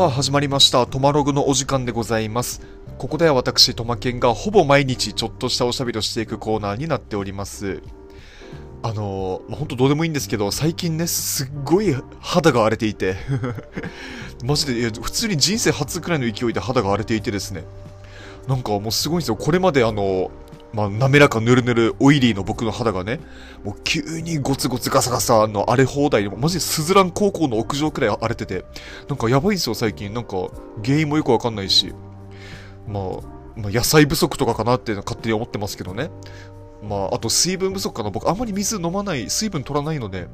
さあ始まりました。トマログのお時間でございます。ここでは私、トマケンがほぼ毎日ちょっとしたおしゃべりをしていくコーナーになっております。あのー、まあ、ほんとどうでもいいんですけど、最近ね、すっごい肌が荒れていて、マジで、普通に人生初くらいの勢いで肌が荒れていてですね、なんかもうすごいんですよ。これまであの、まあ、滑らかぬるぬるオイリーの僕の肌がね、もう急にゴツゴツガサガサの荒れ放題で、マジでスズラン高校の屋上くらい荒れてて、なんかやばいんですよ最近。なんか原因もよくわかんないし、まあ、まあ、野菜不足とかかなって勝手に思ってますけどね。まあ、あと水分不足かな。僕あんまり水飲まない、水分取らないので、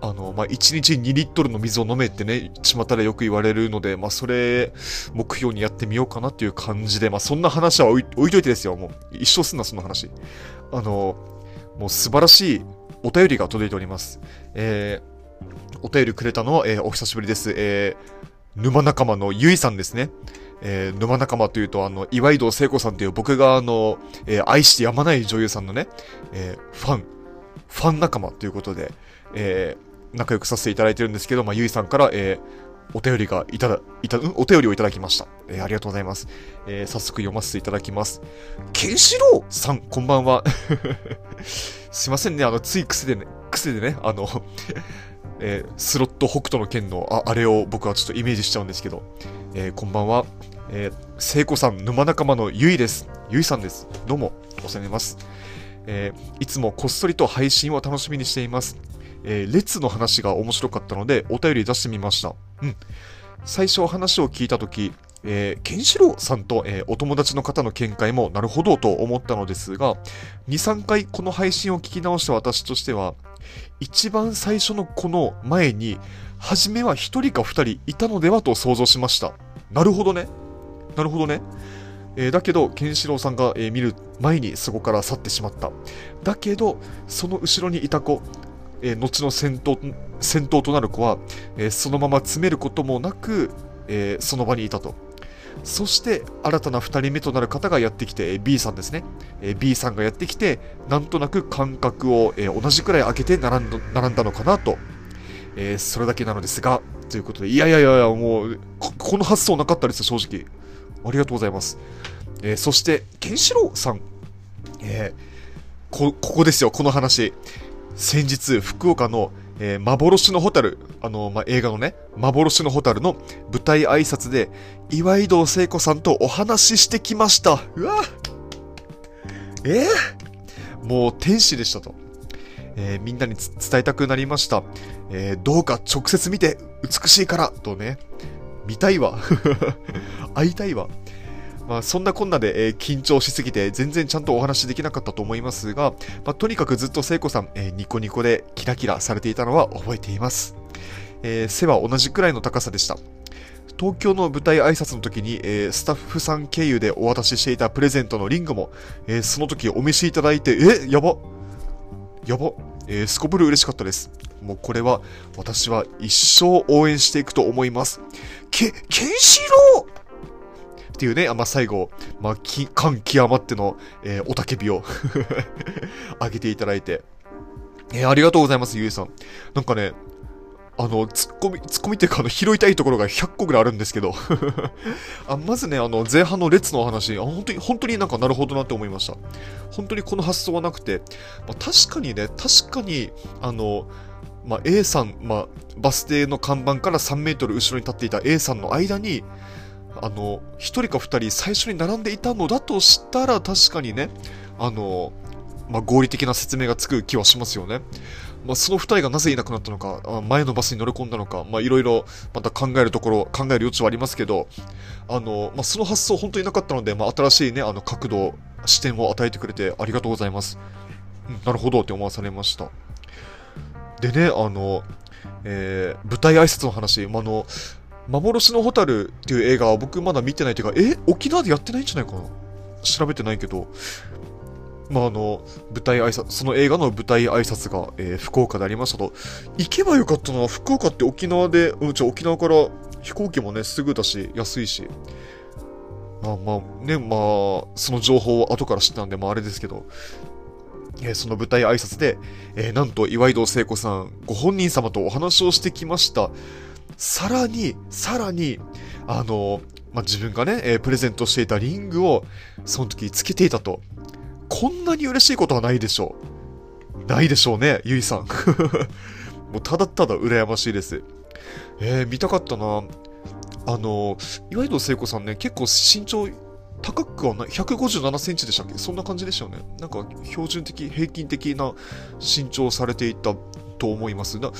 あの、まあ、1日2リットルの水を飲めってね、巷でよく言われるので、まあ、それ、目標にやってみようかなっていう感じで、まあ、そんな話は置いといてですよ。もう、一生すんな、そんな話。あの、もう素晴らしいお便りが届いております。えー、お便りくれたのは、えー、お久しぶりです。えー、沼仲間のゆいさんですね。えー、沼仲間というと、あの、岩井戸聖子さんという僕があの、えー、愛してやまない女優さんのね、えー、ファン、ファン仲間ということで、えー、仲良くさせていただいてるんですけど、まあ、ゆいさんから、えー、お便りがいただ、いた、うん、お便りをいただきました。えー、ありがとうございます。えー、早速読ませていただきます。ケンシロウさん、こんばんは。すいませんね、あの、つい癖でね、癖でね、あの、えー、スロット北斗の剣のああれを僕はちょっとイメージしちゃうんですけど、えー、こんばんは。えー、聖子さん、沼仲間のゆいです。ゆいさんです。どうも、お世話になります。えー、いつもこっそりと配信を楽しみにしています。えー、列の話が面白かったので、お便り出してみました。うん。最初話を聞いたとき、えー、ケンシロウさんと、えー、お友達の方の見解もなるほどと思ったのですが、2、3回この配信を聞き直した私としては、一番最初のこの前に、初めは1人か2人いたのではと想像しました。なるほどね。なるほどね。えー、だけど、ケンシロウさんが、えー、見る前にそこから去ってしまった。だけど、その後ろにいた子、えー、後の戦闘、戦闘となる子は、えそのまま詰めることもなく、えその場にいたと。そして、新たな2人目となる方がやってきて、B さんですね。え B さんがやってきて、なんとなく間隔を、え同じくらい空けて並んだ並んだのかなと。えそれだけなのですが、ということで、いやいやいや、もうこ、この発想なかったですよ、正直。ありがとうございます。えー、そして、ケンシロウさん。えー、こ、ここですよ、この話。先日、福岡の、えー、幻のホタル、あの、まあ、映画のね、幻のホタルの舞台挨拶で、岩井堂聖子さんとお話ししてきました。うわえー、もう天使でしたと。えー、みんなに伝えたくなりました。えー、どうか直接見て、美しいから、とね。見たいわ。会いたいわ。まあ、そんなこんなで、えー、緊張しすぎて全然ちゃんとお話しできなかったと思いますが、まあ、とにかくずっと聖子さん、えー、ニコニコでキラキラされていたのは覚えています。えー、背は同じくらいの高さでした。東京の舞台挨拶の時に、えー、スタッフさん経由でお渡ししていたプレゼントのリングも、えー、その時お召しいただいて、えやばやばえー、すこぶる嬉しかったです。もうこれは私は一生応援していくと思います。け、ケンシロウっていうね、まあ、最後、まあ、き、感極まっての、えー、おたけびを あげていただいて。えー、ありがとうございます、ゆいさん。なんかね、あの、ツッコミ、ツッコミっていうか、あの、拾いたいところが100個ぐらいあるんですけど あ。まずね、あの、前半の列の話、あ本当に、本当になんかなるほどなって思いました。本当にこの発想はなくて、まあ、確かにね、確かに、あの、まあ、A さん、まあ、バス停の看板から3メートル後ろに立っていた A さんの間に、あの、1人か2人最初に並んでいたのだとしたら、確かにね、あの、まあ、合理的な説明がつく気はしますよね。まあ、その2人がなぜいなくなったのか、前のバスに乗り込んだのか、ま、いろいろまた考えるところ、考える余地はありますけど、あの、まあ、その発想本当になかったので、まあ、新しいね、あの、角度、視点を与えてくれてありがとうございます。うん、なるほどって思わされました。でね、あの、えー、舞台挨拶の話、まあ、の、幻のホタルっていう映画は僕まだ見てないというか、え？沖縄でやってないんじゃないかな？調べてないけど、まあ、あの、舞台挨拶、その映画の舞台挨拶が、えー、福岡でありましたと、行けばよかったな、福岡って沖縄で、うん、じゃ沖縄から飛行機もね、すぐだし、安いし、まあまあ、ね、まあ、その情報を後から知ったんで、まああれですけど、えー、その舞台挨拶で、えー、なんと岩井堂聖子さん、ご本人様とお話をしてきました。さらに、さらに、あの、まあ、自分がね、えー、プレゼントしていたリングを、その時つけていたと。こんなに嬉しいことはないでしょう。ないでしょうね、ゆいさん。もうただただ羨ましいです。えー、見たかったな。あの、岩井戸聖子さんね、結構身長高くはない、157センチでしたっけ？そんな感じでしたよね。なんか標準的、平均的な身長されていたと思います。な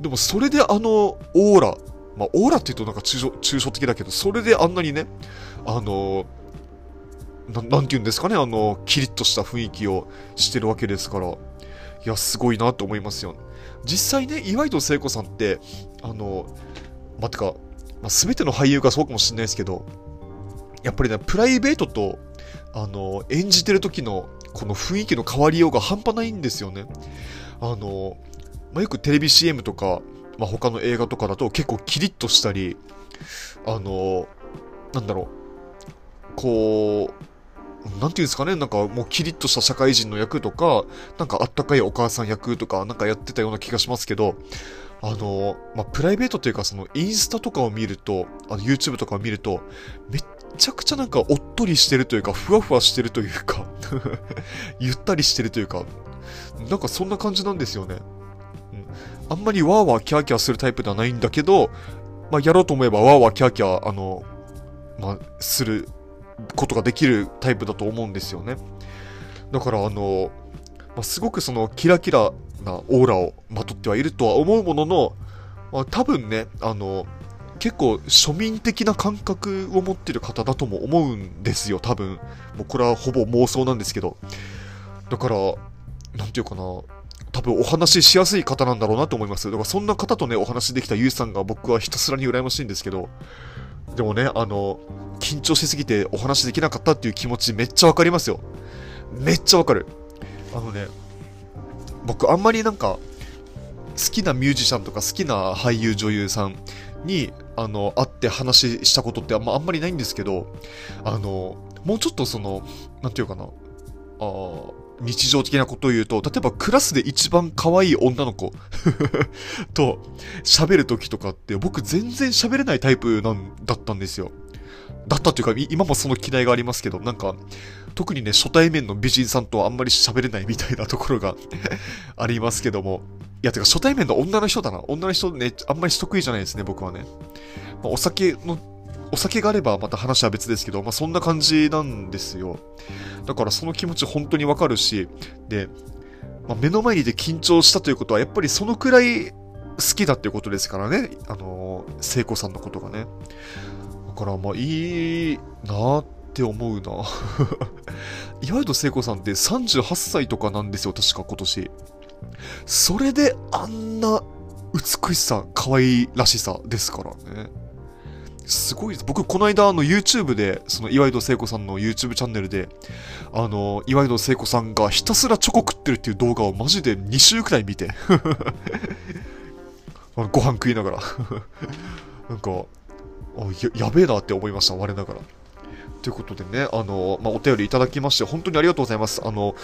でもそれであのオーラ、まあオーラって言うとなんか抽象抽象的だけど、それであんなにね、あの、ななんて言うんですかね、あの、キリッとした雰囲気をしてるわけですから、いや、すごいなと思いますよ。実際ね、岩井戸聖子さんって、あの、まあ、てか、まあ、全ての俳優がそうかもしれないですけど、やっぱりね、プライベートと、あの、演じてる時の、この雰囲気の変わりようが半端ないんですよね。あの、まあ、よくテレビ CM とか、まあ、他の映画とかだと結構キリッとしたり、あの、なんだろう、こう、なんていうんですかね、なんかもうキリッとした社会人の役とか、なんかあったかいお母さん役とか、なんかやってたような気がしますけど、あの、まあ、プライベートというか、そのインスタとかを見ると、あの YouTube とかを見ると、めっちゃくちゃなんかおっとりしてるというか、ふわふわしてるというか ゆったりしてるというか、なんかそんな感じなんですよね。あんまりワーワーキャーキャーするタイプではないんだけど、まあ、やろうと思えばワーワーキャーキャー、あの、まあ、することができるタイプだと思うんですよね。だから、あの、まあ、すごくそのキラキラなオーラをまとってはいるとは思うものの、まあ、多分ね、あの、結構庶民的な感覚を持ってる方だとも思うんですよ、多分。もうこれはほぼ妄想なんですけど。だから、なんていうかな、多分お話ししやすい方なんだろうなと思います。だからそんな方とね、お話できたゆうさんが僕はひたすらに羨ましいんですけど、でもね、あの、緊張しすぎてお話できなかったっていう気持ちめっちゃわかりますよ。めっちゃわかる。あのね、僕あんまりなんか、好きなミュージシャンとか好きな俳優女優さんに、あの、会って話したことってあんまあんまりないんですけど、あの、もうちょっとその、なんていうかな、あ日常的なことを言うと、例えばクラスで一番可愛い女の子 と喋る時とかって僕全然喋れないタイプなんだったんですよ。だったっていうか、今もその嫌いがありますけど、なんか、特にね、初対面の美人さんとはあんまり喋れないみたいなところが ありますけども。いや、てか初対面の女の人だな。女の人ね、あんまり得意じゃないですね、僕はね。まあ、お酒のお酒があればまた話は別ですけど、まあ、そんな感じなんですよ。だからその気持ち本当にわかるし、で、まあ、目の前にいて緊張したということは、やっぱりそのくらい好きだっていうことですからね、あのー、聖子さんのことがね。だからまあいいなって思うな。岩井戸聖子さんって38歳とかなんですよ、確か今年。それであんな美しさ、可愛らしさですからね。すごいです。僕、この間、あの、YouTube で、その、岩井戸聖子さんの YouTube チャンネルで、あの、岩井戸聖子さんがひたすらチョコ食ってるっていう動画をマジで2週くらい見て ご飯食いながら なんかや、やべえなって思いました、我ながら。ということでね、あの、まあ、お便りいただきまして、本当にありがとうございます。あの、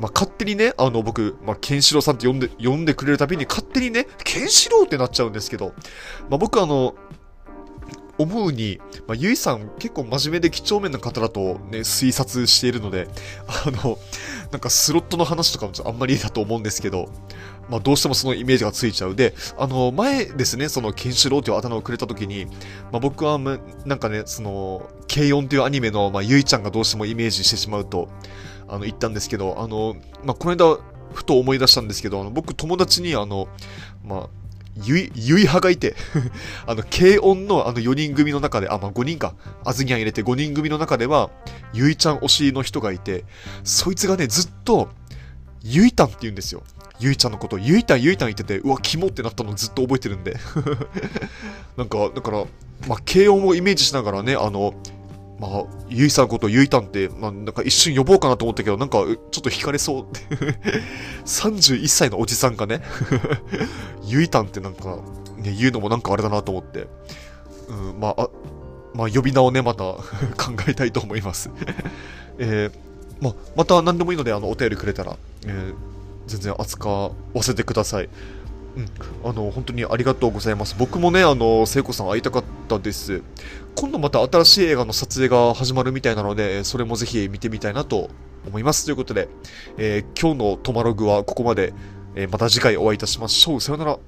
まあ、勝手にね、あの、僕、まあ、ケンシロウさんって呼んで、呼んでくれるたびに勝手にね、ケンシロウってなっちゃうんですけど、まあ、僕あの、思うに、まあ、ゆいさん結構真面目で几帳面な方だとね、推察しているので、あの、なんかスロットの話とかもあんまりだと思うんですけど、まあ、どうしてもそのイメージがついちゃう。で、あの、前ですね、その、ケンシロウというあだ名をくれた時に、まあ、僕は、なんかね、その、軽音というアニメの、まあ、ゆいちゃんがどうしてもイメージしてしまうと、あの、言ったんですけど、あの、まあ、この間、ふと思い出したんですけど、あの僕、友達に、あの、まあ、ゆい、ゆい派がいて あの、軽音のあの4人組の中で、あ、まあ5人か。あずぎゃん入れて5人組の中では、ゆいちゃん推しの人がいて、そいつがね、ずっと、ゆいたんって言うんですよ。ゆいちゃんのこと、ゆいたんゆいたん言ってて、うわ、キモってなったのずっと覚えてるんで なんか、だから、まあ、軽音をイメージしながらね、あの、まあ、ゆいさんことゆいたんって、まあ、なんか一瞬呼ぼうかなと思ったけど、なんか、ちょっと惹かれそうって31歳のおじさんがねゆいたんってなんか、ね、言うのもなんかあれだなと思って、うん、まあ、あまあ、呼び名をね、また 考えたいと思いますえー、まあ、また何でもいいので、あの、お便りくれたら、えー、全然扱わせてください。うん、あの、本当にありがとうございます。僕もね、あの、聖子さん会いたかっったです。今度また新しい映画の撮影が始まるみたいなので、それもぜひ見てみたいなと思います。ということで、えー今日のトマログはここまで、えーまた次回お会いいたしましょう。さよなら。